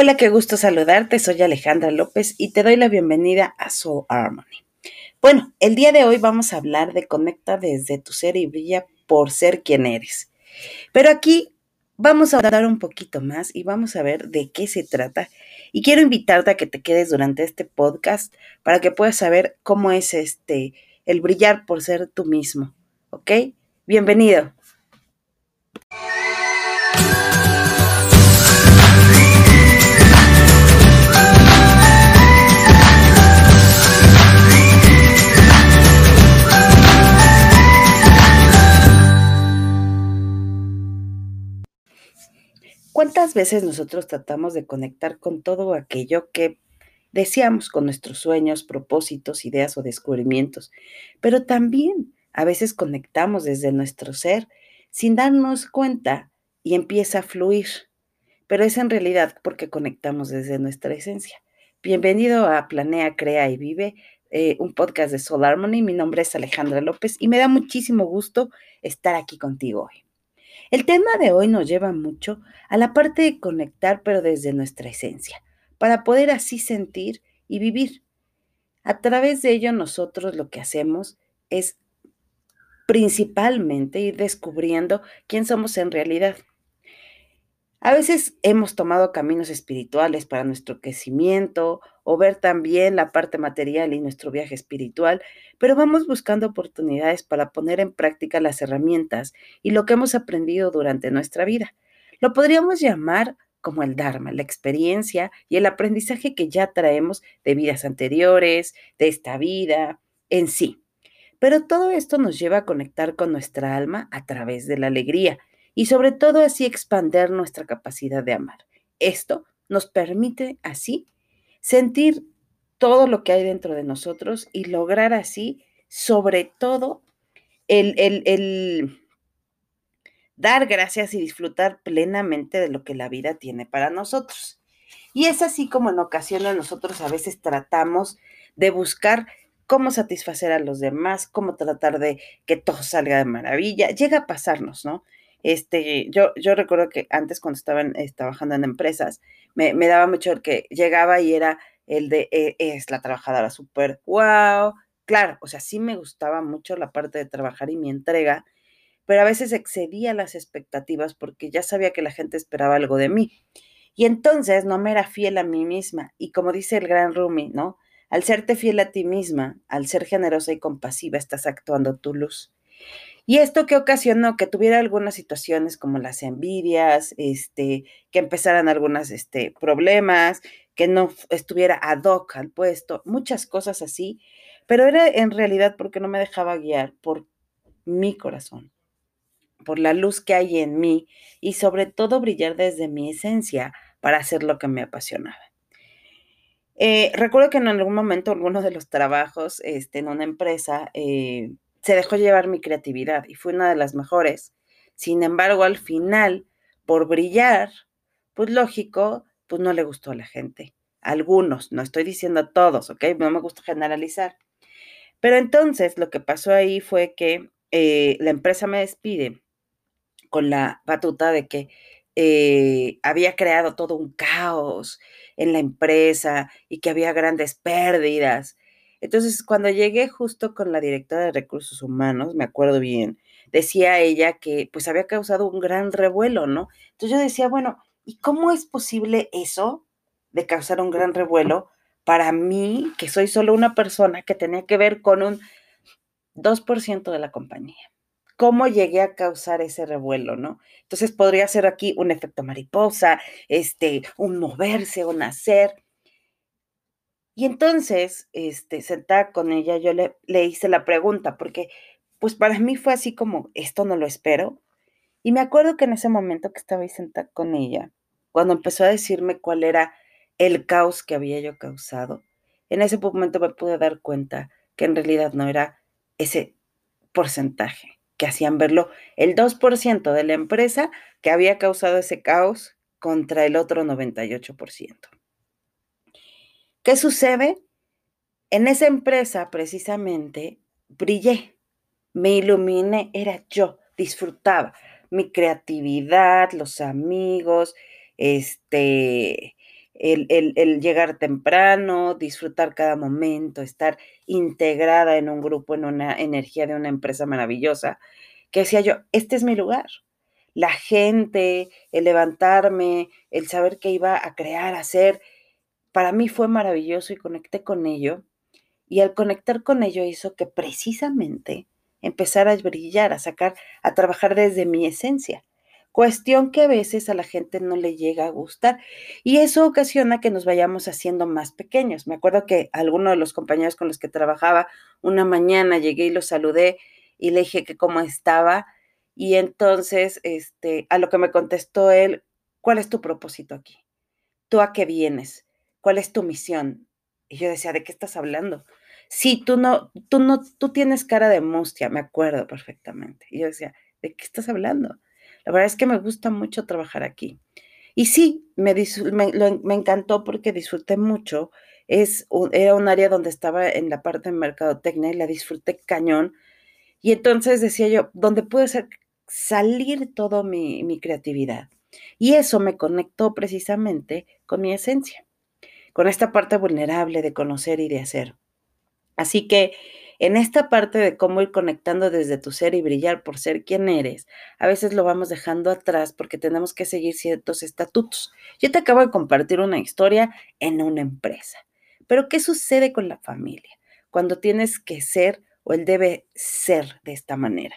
Hola, qué gusto saludarte. Soy Alejandra López y te doy la bienvenida a Soul Harmony. Bueno, el día de hoy vamos a hablar de conecta desde tu ser y brilla por ser quien eres. Pero aquí vamos a hablar un poquito más y vamos a ver de qué se trata. Y quiero invitarte a que te quedes durante este podcast para que puedas saber cómo es este el brillar por ser tú mismo. ¿Ok? Bienvenido. ¿Cuántas veces nosotros tratamos de conectar con todo aquello que deseamos con nuestros sueños, propósitos, ideas o descubrimientos? Pero también a veces conectamos desde nuestro ser sin darnos cuenta y empieza a fluir. Pero es en realidad porque conectamos desde nuestra esencia. Bienvenido a Planea, Crea y Vive, eh, un podcast de Soul Harmony. Mi nombre es Alejandra López y me da muchísimo gusto estar aquí contigo hoy. El tema de hoy nos lleva mucho a la parte de conectar, pero desde nuestra esencia, para poder así sentir y vivir. A través de ello nosotros lo que hacemos es principalmente ir descubriendo quién somos en realidad. A veces hemos tomado caminos espirituales para nuestro crecimiento o ver también la parte material y nuestro viaje espiritual, pero vamos buscando oportunidades para poner en práctica las herramientas y lo que hemos aprendido durante nuestra vida. Lo podríamos llamar como el Dharma, la experiencia y el aprendizaje que ya traemos de vidas anteriores, de esta vida en sí. Pero todo esto nos lleva a conectar con nuestra alma a través de la alegría y sobre todo así expander nuestra capacidad de amar. Esto nos permite así sentir todo lo que hay dentro de nosotros y lograr así, sobre todo, el, el, dar gracias y disfrutar plenamente de lo que la vida tiene para nosotros. Y es así como en ocasiones nosotros a veces tratamos de buscar cómo satisfacer a los demás, cómo tratar de que todo salga de maravilla. Llega a pasarnos, ¿no? Este, yo, yo recuerdo que antes cuando estaba eh, trabajando en empresas, me, daba mucho el que llegaba y era el de, eh, es la trabajadora súper, wow, claro, o sea, sí me gustaba mucho la parte de trabajar y mi entrega, pero a veces excedía las expectativas porque ya sabía que la gente esperaba algo de mí. Y entonces no me era fiel a mí misma. Y como dice el gran Rumi, ¿no? Al serte fiel a ti misma, al ser generosa y compasiva, estás actuando tu luz. Y esto que ocasionó que tuviera algunas situaciones como las envidias, este, que empezaran algunos este, problemas, que no estuviera ad hoc al puesto, muchas cosas así, pero era en realidad porque no me dejaba guiar por mi corazón, por la luz que hay en mí y sobre todo brillar desde mi esencia para hacer lo que me apasionaba. Eh, recuerdo que en algún momento, alguno de los trabajos este, en una empresa, eh, se dejó llevar mi creatividad y fue una de las mejores. Sin embargo, al final, por brillar, pues lógico, pues no le gustó a la gente. algunos, no estoy diciendo a todos, ¿ok? No me gusta generalizar. Pero entonces lo que pasó ahí fue que eh, la empresa me despide con la batuta de que eh, había creado todo un caos en la empresa y que había grandes pérdidas entonces, cuando llegué justo con la directora de recursos humanos, me acuerdo bien, decía ella que pues había causado un gran revuelo, ¿no? Entonces yo decía, bueno, ¿y cómo es posible eso de causar un gran revuelo para mí, que soy solo una persona que tenía que ver con un 2% de la compañía? ¿Cómo llegué a causar ese revuelo, no? Entonces podría ser aquí un efecto mariposa, este, un moverse, un hacer y entonces, este, sentada con ella, yo le, le hice la pregunta, porque pues para mí fue así como, esto no lo espero. Y me acuerdo que en ese momento que estaba ahí sentada con ella, cuando empezó a decirme cuál era el caos que había yo causado, en ese momento me pude dar cuenta que en realidad no era ese porcentaje, que hacían verlo el 2% de la empresa que había causado ese caos contra el otro 98%. ¿Qué sucede? En esa empresa precisamente brillé, me iluminé, era yo, disfrutaba mi creatividad, los amigos, este, el, el, llegar temprano, disfrutar cada momento, estar integrada en un grupo, en una energía de una empresa maravillosa, que decía yo, este es mi lugar. La gente, el levantarme, el saber que iba a crear, a hacer, para mí fue maravilloso y conecté con ello. Y al conectar con ello hizo que precisamente empezara a brillar, a sacar, a trabajar desde mi esencia. Cuestión que a veces a la gente no le llega a gustar y eso ocasiona que nos vayamos haciendo más pequeños. Me acuerdo que alguno de los compañeros con los que trabajaba, una mañana llegué y lo saludé y le dije que cómo estaba y entonces, este, a lo que me contestó él, ¿cuál es tu propósito aquí? ¿Tú a qué vienes? ¿Cuál es tu misión? Y yo decía, ¿de qué estás hablando? Sí, tú no, tú no, tú tienes cara de mustia, me acuerdo perfectamente. Y yo decía, ¿de qué estás hablando? La verdad es que me gusta mucho trabajar aquí. Y sí, me, me, encantó porque disfruté mucho. Es era un área donde estaba en la parte de mercadotecnia y la disfruté cañón. Y entonces decía yo, donde puede ser salir toda mi, mi creatividad. Y eso me conectó precisamente con mi esencia, con esta parte vulnerable de conocer y de hacer. Así que en esta parte de cómo ir conectando desde tu ser y brillar por ser quien eres, a veces lo vamos dejando atrás porque tenemos que seguir ciertos estatutos. Yo te acabo de compartir una historia en una empresa, pero ¿qué sucede con la familia cuando tienes que ser o él debe ser de esta manera?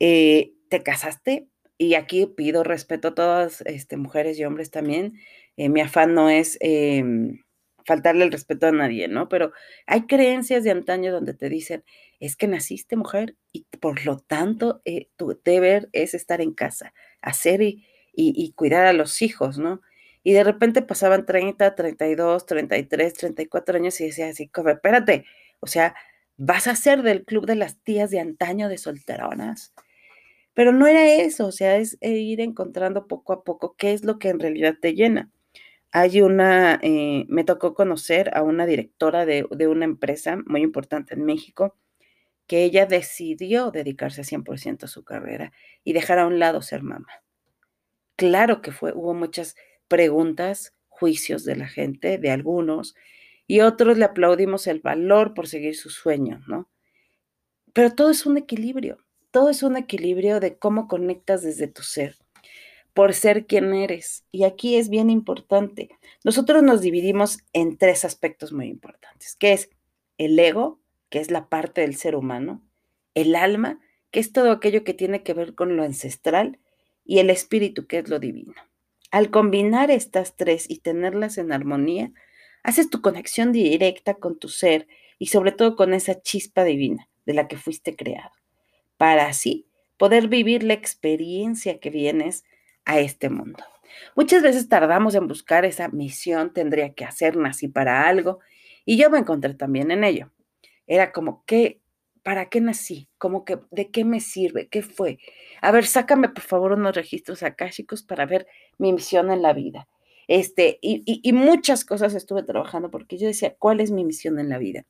Eh, te casaste y aquí pido respeto a todas este, mujeres y hombres también. Eh, mi afán no es... Em, faltarle el respeto a nadie, ¿no? Pero hay creencias de antaño donde te dicen, es que naciste mujer y por lo tanto eh, tu deber es estar en casa, hacer y, cuidar a los hijos, ¿no? Y de repente pasaban 30, 32, 33, 34 años y decía así, como, espérate, o sea, vas a ser del club de las tías de antaño de solteronas. Pero no era eso, o sea, es eh, ir encontrando poco a poco qué es lo que en realidad te llena. Hay una, eh, me tocó conocer a una directora de, una empresa muy importante en México, que ella decidió dedicarse 100% a su carrera y dejar a un lado ser mamá. Claro que fue, hubo muchas preguntas, juicios de la gente, de algunos, y otros le aplaudimos el valor por seguir su sueño, ¿no? Pero todo es un equilibrio, todo es un equilibrio de cómo conectas desde tu ser por ser quien eres. Y aquí es bien importante. Nosotros nos dividimos en tres aspectos muy importantes, que es el ego, que es la parte del ser humano, el alma, que es todo aquello que tiene que ver con lo ancestral, y el espíritu, que es lo divino. Al combinar estas tres y tenerlas en armonía, haces tu conexión directa con tu ser y sobre todo con esa chispa divina de la que fuiste creado, para así poder vivir la experiencia que vienes a este mundo. Muchas veces tardamos en buscar esa misión, tendría que hacer, nací para algo, y yo me encontré también en ello. Era como, ¿qué, ¿para qué nací? Como que, ¿de qué me sirve? ¿Qué fue? A ver, sácame por favor unos registros akáshicos para ver mi misión en la vida. Este, y, y muchas cosas estuve trabajando porque yo decía, ¿cuál es mi misión en la vida?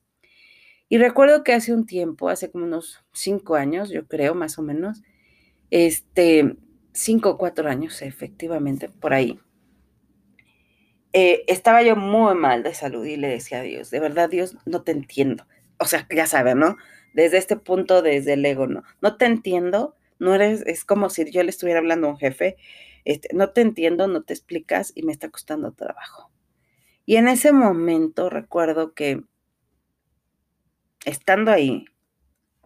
Y recuerdo que hace un tiempo, hace como unos cinco años, yo creo, más o menos, este, cinco o cuatro años, efectivamente, por ahí. Eh, estaba yo muy mal de salud y le decía a Dios, de verdad, Dios, no te entiendo. O sea, ya saben, ¿no? Desde este punto, desde el ego, ¿no? No te entiendo, no eres, es como si yo le estuviera hablando a un jefe, este, no te entiendo, no te explicas y me está costando trabajo. Y en ese momento recuerdo que estando ahí,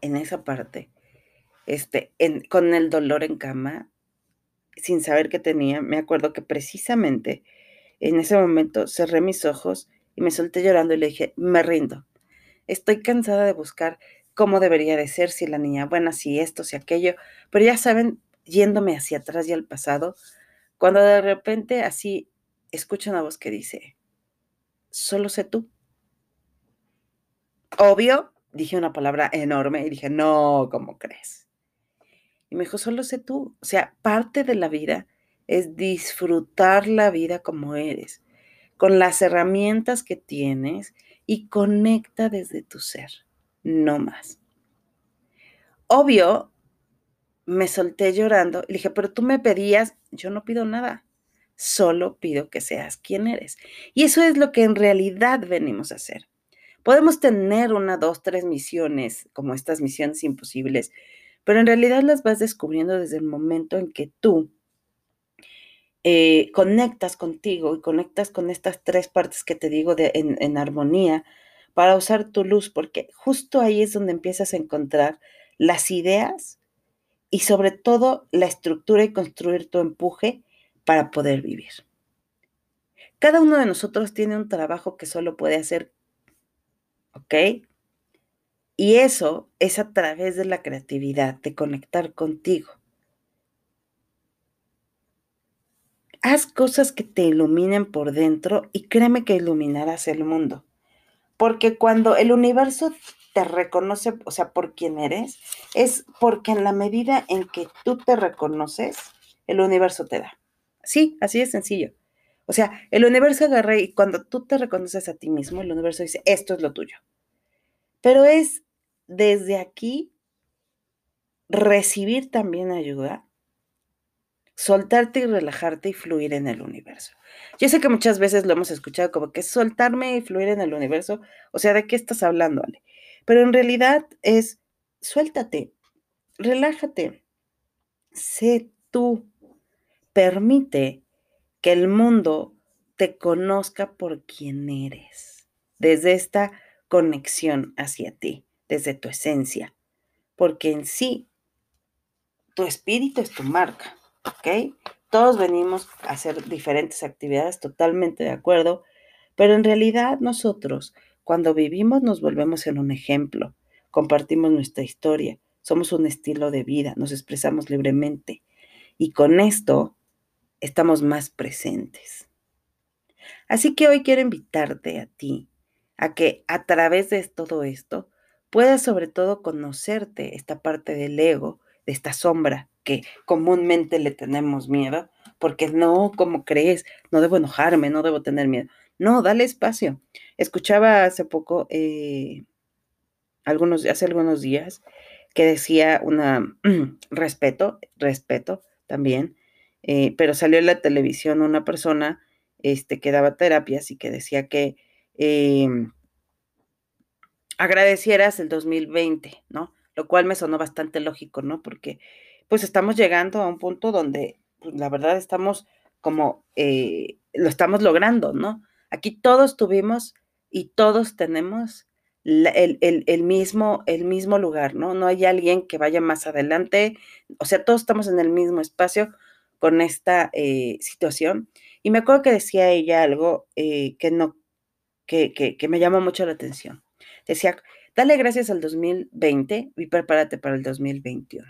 en esa parte, este, con el dolor en cama, sin saber qué tenía, me acuerdo que precisamente en ese momento cerré mis ojos y me solté llorando y le dije, me rindo. Estoy cansada de buscar cómo debería de ser, si la niña buena, si esto, si aquello, pero ya saben, yéndome hacia atrás y al pasado, cuando de repente así escucho una voz que dice, solo sé tú. Obvio, dije una palabra enorme y dije, no, ¿cómo crees? Y me dijo, solo sé tú. O sea, parte de la vida es disfrutar la vida como eres, con las herramientas que tienes y conecta desde tu ser, no más. Obvio, me solté llorando y dije, pero tú me pedías, yo no pido nada. solo pido que seas quien eres. Y eso es lo que en realidad venimos a hacer. Podemos tener una, dos, tres misiones, como estas misiones imposibles, pero en realidad las vas descubriendo desde el momento en que tú eh, conectas contigo y conectas con estas tres partes que te digo de, en, en armonía para usar tu luz, porque justo ahí es donde empiezas a encontrar las ideas y sobre todo la estructura y construir tu empuje para poder vivir. Cada uno de nosotros tiene un trabajo que solo puede hacer, ¿ok? Y eso es a través de la creatividad, de conectar contigo. Haz cosas que te iluminen por dentro y créeme que iluminarás el mundo. Porque cuando el universo te reconoce, o sea, por quien eres, es porque en la medida en que tú te reconoces, el universo te da. Sí, así de sencillo. O sea, el universo agarra y cuando tú te reconoces a ti mismo, el universo dice, esto es lo tuyo. Pero es desde aquí recibir también ayuda soltarte y relajarte y fluir en el universo. Yo sé que muchas veces lo hemos escuchado como que soltarme y fluir en el universo, o sea, ¿de qué estás hablando, Ale? Pero en realidad es suéltate, relájate, sé tú, permite que el mundo te conozca por quien eres, desde esta conexión hacia ti, desde tu esencia, porque en sí, tu espíritu es tu marca. ¿ok? Todos venimos a hacer diferentes actividades, totalmente de acuerdo, pero en realidad nosotros, cuando vivimos, nos volvemos en un ejemplo, compartimos nuestra historia, somos un estilo de vida, nos expresamos libremente y con esto estamos más presentes. Así que hoy quiero invitarte a ti a que a través de todo esto puedas sobre todo conocerte esta parte del ego, de esta sombra que comúnmente le tenemos miedo, porque no, como crees, no debo enojarme, no debo tener miedo. No, dale espacio. Escuchaba hace poco, eh, algunos, hace algunos días, que decía una respeto, respeto también, eh, pero salió en la televisión una persona este, que daba terapias y que decía que em, agradecieras el 2020, ¿no? Lo cual me sonó bastante lógico, ¿no? Porque pues estamos llegando a un punto donde pues, la verdad estamos como, eh, lo estamos logrando, ¿no? Aquí todos tuvimos y todos tenemos el, mismo, el mismo lugar, ¿no? No hay alguien que vaya más adelante, o sea, todos estamos en el mismo espacio con esta eh, situación. Y me acuerdo que decía ella algo eh, que no, que, que, que me llamó mucho la atención. Decía, dale gracias al 2020 y prepárate para el 2021.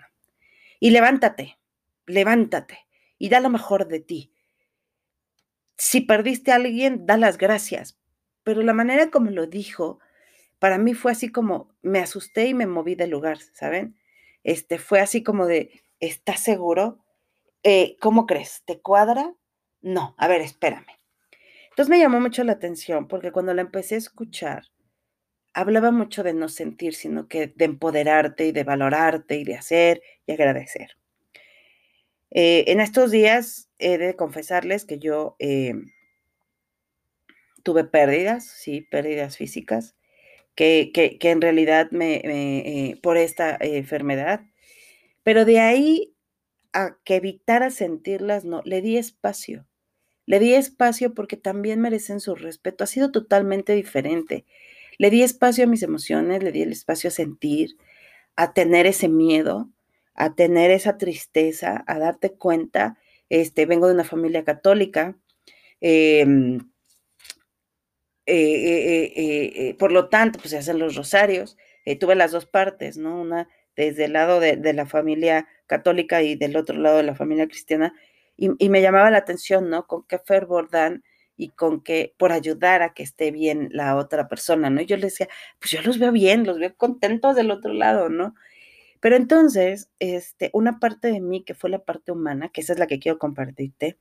Y levántate, levántate y da lo mejor de ti. Si perdiste a alguien, da las gracias. Pero la manera como lo dijo, para mí fue así como me asusté y me moví del lugar, ¿saben? Este fue así como de, ¿estás seguro? Eh, ¿Cómo crees? ¿Te cuadra? No, a ver, espérame. Entonces me llamó mucho la atención porque cuando la empecé a escuchar, hablaba mucho de no sentir, sino que de empoderarte y de valorarte y de hacer y agradecer. Eh, en estos días he de confesarles que yo eh, tuve pérdidas, sí, pérdidas físicas, que, que, en realidad me, eh, por esta enfermedad, pero de ahí a que evitara sentirlas, no, le di espacio. Le di espacio porque también merecen su respeto. Ha sido totalmente diferente. Le di espacio a mis emociones, le di el espacio a sentir, a tener ese miedo, a tener esa tristeza, a darte cuenta. Este, vengo de una familia católica. Em, eh, eh, eh, por lo tanto, pues se hacen los rosarios. tuve las dos partes, ¿no? Una desde el lado de, la familia católica y del otro lado de la familia cristiana. Y, y, me llamaba la atención, ¿no? Con qué fervor dan y con que por ayudar a que esté bien la otra persona, ¿no? Y yo le decía, pues yo los veo bien, los veo contentos del otro lado, ¿no? Pero entonces, este, una parte de mí, que fue la parte humana, que esa es la que quiero compartirte,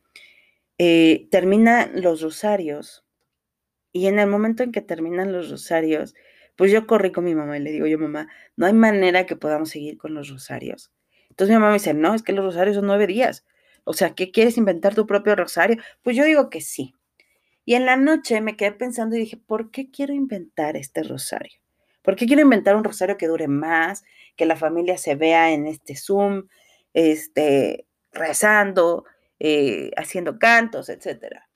eh, termina los rosarios y en el momento en que terminan los rosarios, pues yo corrí con mi mamá y le digo yo, mamá, no hay manera que podamos seguir con los rosarios. Entonces mi mamá me dice, no, es que los rosarios son nueve días. O sea, ¿qué quieres inventar tu propio rosario? Pues yo digo que sí. Y en la noche me quedé pensando y dije, ¿por qué quiero inventar este rosario? ¿Por qué quiero inventar un rosario que dure más, que la familia se vea en este Zoom, este, rezando, eh, haciendo cantos, etcétera?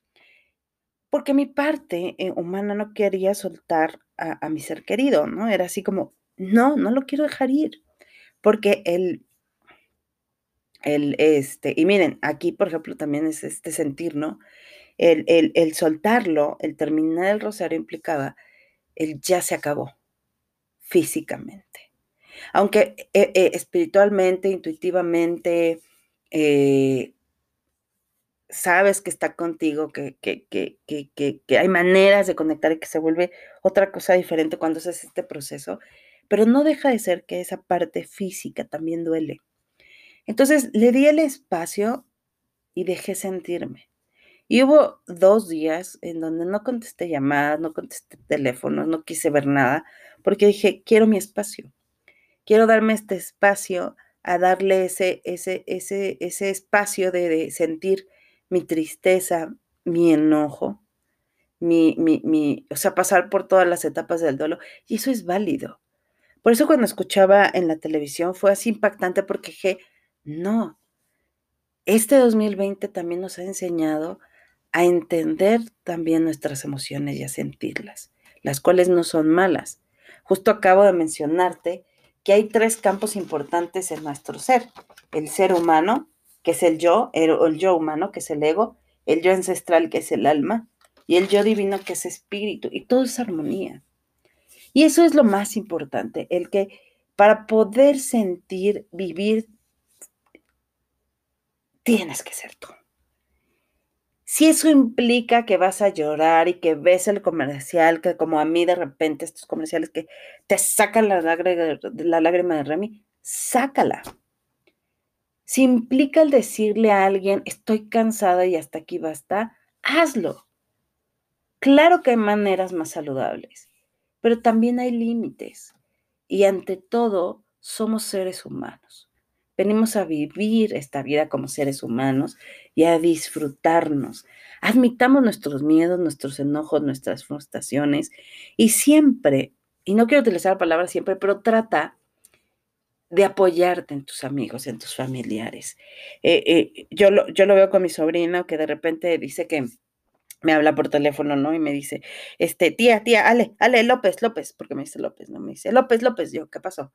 Porque mi parte eh, humana no quería soltar a, a, mi ser querido, ¿no? Era así como, no, no lo quiero dejar ir. Porque el, el, este, y miren, aquí, por ejemplo, también es este sentir, ¿no? El, el, el soltarlo, el terminar el rosario implicaba el ya se acabó físicamente. Aunque eh, eh, espiritualmente, intuitivamente, eh, sabes que está contigo, que, que, que, que, hay maneras de conectar y que se vuelve otra cosa diferente cuando haces este proceso, pero no deja de ser que esa parte física también duele. Entonces le di el espacio y dejé sentirme. Y hubo dos días en donde no contesté llamadas, no contesté teléfonos, no quise ver nada, porque dije, quiero mi espacio. Quiero darme este espacio a darle ese, ese, ese, ese espacio de, sentir mi tristeza, mi enojo, mi, mi, mi, o sea, pasar por todas las etapas del duelo. Y eso es válido. Por eso cuando escuchaba en la televisión fue así impactante porque dije, no, este 2020 también nos ha enseñado a entender también nuestras emociones y a sentirlas, las cuales no son malas. Justo acabo de mencionarte que hay tres campos importantes en nuestro ser. El ser humano, que es el yo, el, el yo humano, que es el ego, el yo ancestral, que es el alma, y el yo divino, que es espíritu, y todo es armonía. Y eso es lo más importante, el que para poder sentir, vivir, tienes que ser tú. Si eso implica que vas a llorar y que ves el comercial, que como a mí de repente estos comerciales que te sacan la lágrima, la lágrima de Remy, sácala. Si implica el decirle a alguien, estoy cansada y hasta aquí basta, hazlo. Claro que hay maneras más saludables, pero también hay límites. Y ante todo, somos seres humanos. Venimos a vivir esta vida como seres humanos y a disfrutarnos. Admitamos nuestros miedos, nuestros enojos, nuestras frustraciones y siempre, y no quiero utilizar la palabra siempre, pero trata de apoyarte en tus amigos, en tus familiares. Eh, eh, yo, lo, yo lo veo con mi sobrina que de repente dice que me habla por teléfono, ¿no? Y me dice, este, tía, tía, Ale, Ale, López, López, porque me dice López, ¿no? Me dice, López, López, yo, ¿qué pasó?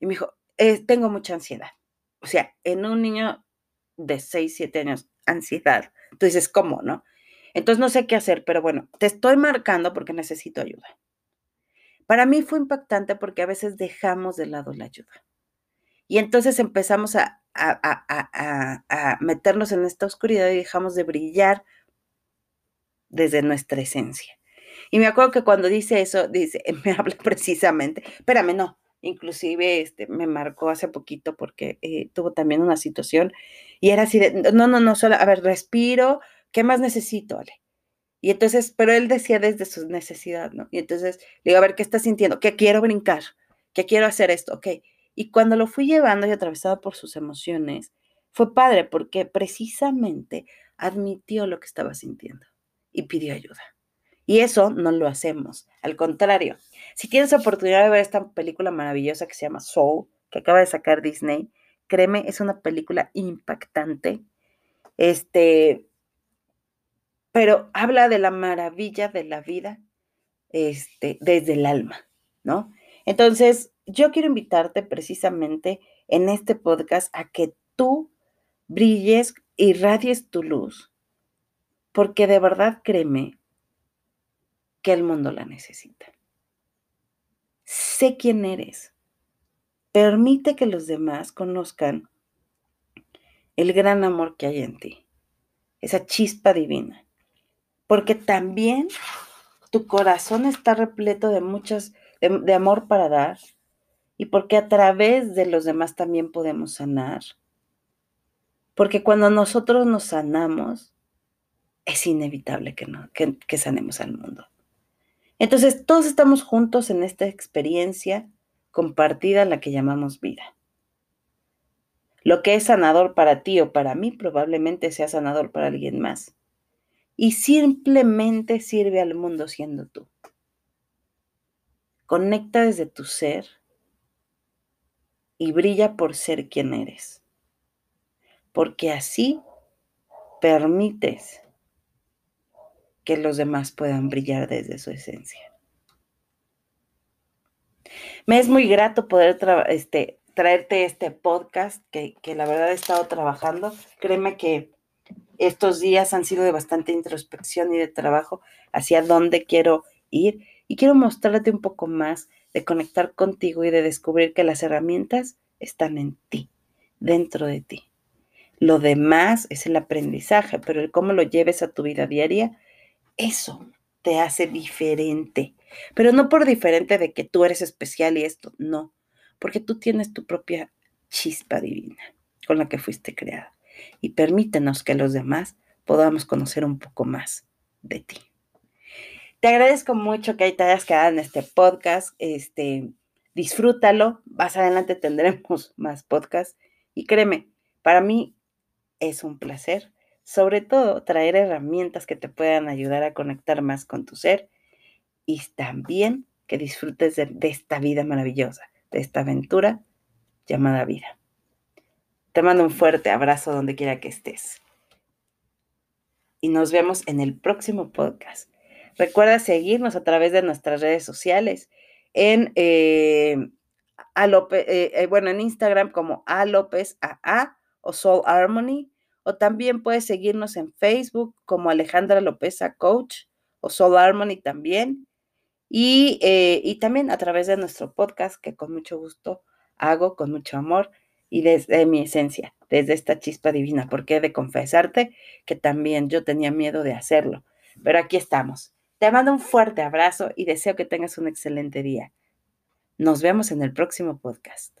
Y me dijo, eh, tengo mucha ansiedad. O sea, en un niño de 6, 7 años, ansiedad. Tú dices, ¿cómo, no? Entonces no sé qué hacer, pero bueno, te estoy marcando porque necesito ayuda. Para mí fue impactante porque a veces dejamos de lado la ayuda. Y entonces empezamos a, a, a, a, meternos en esta oscuridad y dejamos de brillar desde nuestra esencia. Y me acuerdo que cuando dice eso, dice, me habla precisamente, espérame, no, inclusive este, me marcó hace poquito porque eh, tuvo también una situación y era así no, no, no, solo, a ver, respiro, ¿qué más necesito, Ale? Y entonces, pero él decía desde su necesidad, ¿no? Y entonces le digo, a ver, ¿qué estás sintiendo? Que quiero brincar, que quiero hacer esto, ok. Y cuando lo fui llevando y atravesado por sus emociones, fue padre porque precisamente admitió lo que estaba sintiendo y pidió ayuda. Y eso no lo hacemos. Al contrario, si tienes oportunidad de ver esta película maravillosa que se llama Soul, que acaba de sacar Disney, créeme, es una película impactante. Este, pero habla de la maravilla de la vida este, desde el alma, ¿no? Entonces, yo quiero invitarte precisamente en este podcast a que tú brilles, y radies tu luz, porque de verdad créeme que el mundo la necesita. Sé quién eres. Permite que los demás conozcan el gran amor que hay en ti, esa chispa divina, porque también tu corazón está repleto de muchas, de, de amor para dar, y porque a través de los demás también podemos sanar. Porque cuando nosotros nos sanamos, es inevitable que, no, que, que sanemos al mundo. Entonces, todos estamos juntos en esta experiencia compartida, la que llamamos vida. Lo que es sanador para ti o para mí probablemente sea sanador para alguien más. Y simplemente sirve al mundo siendo tú. Conecta desde tu ser y brilla por ser quien eres. Porque así permites que los demás puedan brillar desde su esencia. Me es muy grato poder este, traerte este podcast que, que la verdad he estado trabajando. Créeme que estos días han sido de bastante introspección y de trabajo hacia dónde quiero ir y quiero mostrarte un poco más de conectar contigo y de descubrir que las herramientas están en ti, dentro de ti. Lo demás es el aprendizaje, pero el cómo lo lleves a tu vida diaria, eso te hace diferente. Pero no por diferente de que tú eres especial y esto, no, porque tú tienes tu propia chispa divina con la que fuiste creada. Y permítenos que los demás podamos conocer un poco más de ti. Te agradezco mucho que te hayas quedado en este podcast. Este, disfrútalo. Más adelante tendremos más podcasts. Y créeme, para mí es un placer, sobre todo, traer herramientas que te puedan ayudar a conectar más con tu ser y también que disfrutes de, esta vida maravillosa, de esta aventura llamada vida. Te mando un fuerte abrazo donde quiera que estés. Y nos vemos en el próximo podcast. Recuerda seguirnos a través de nuestras redes sociales en, eh, eh, eh, bueno, en Instagram como A López AA o Soul Harmony. O también puedes seguirnos en Facebook como Alejandra López Coach o Soul Harmony también. Y, y también a través de nuestro podcast que con mucho gusto hago, con mucho amor y desde mi esencia, desde esta chispa divina, porque he de confesarte que también yo tenía miedo de hacerlo. Pero aquí estamos. Te mando un fuerte abrazo y deseo que tengas un excelente día. Nos vemos en el próximo podcast.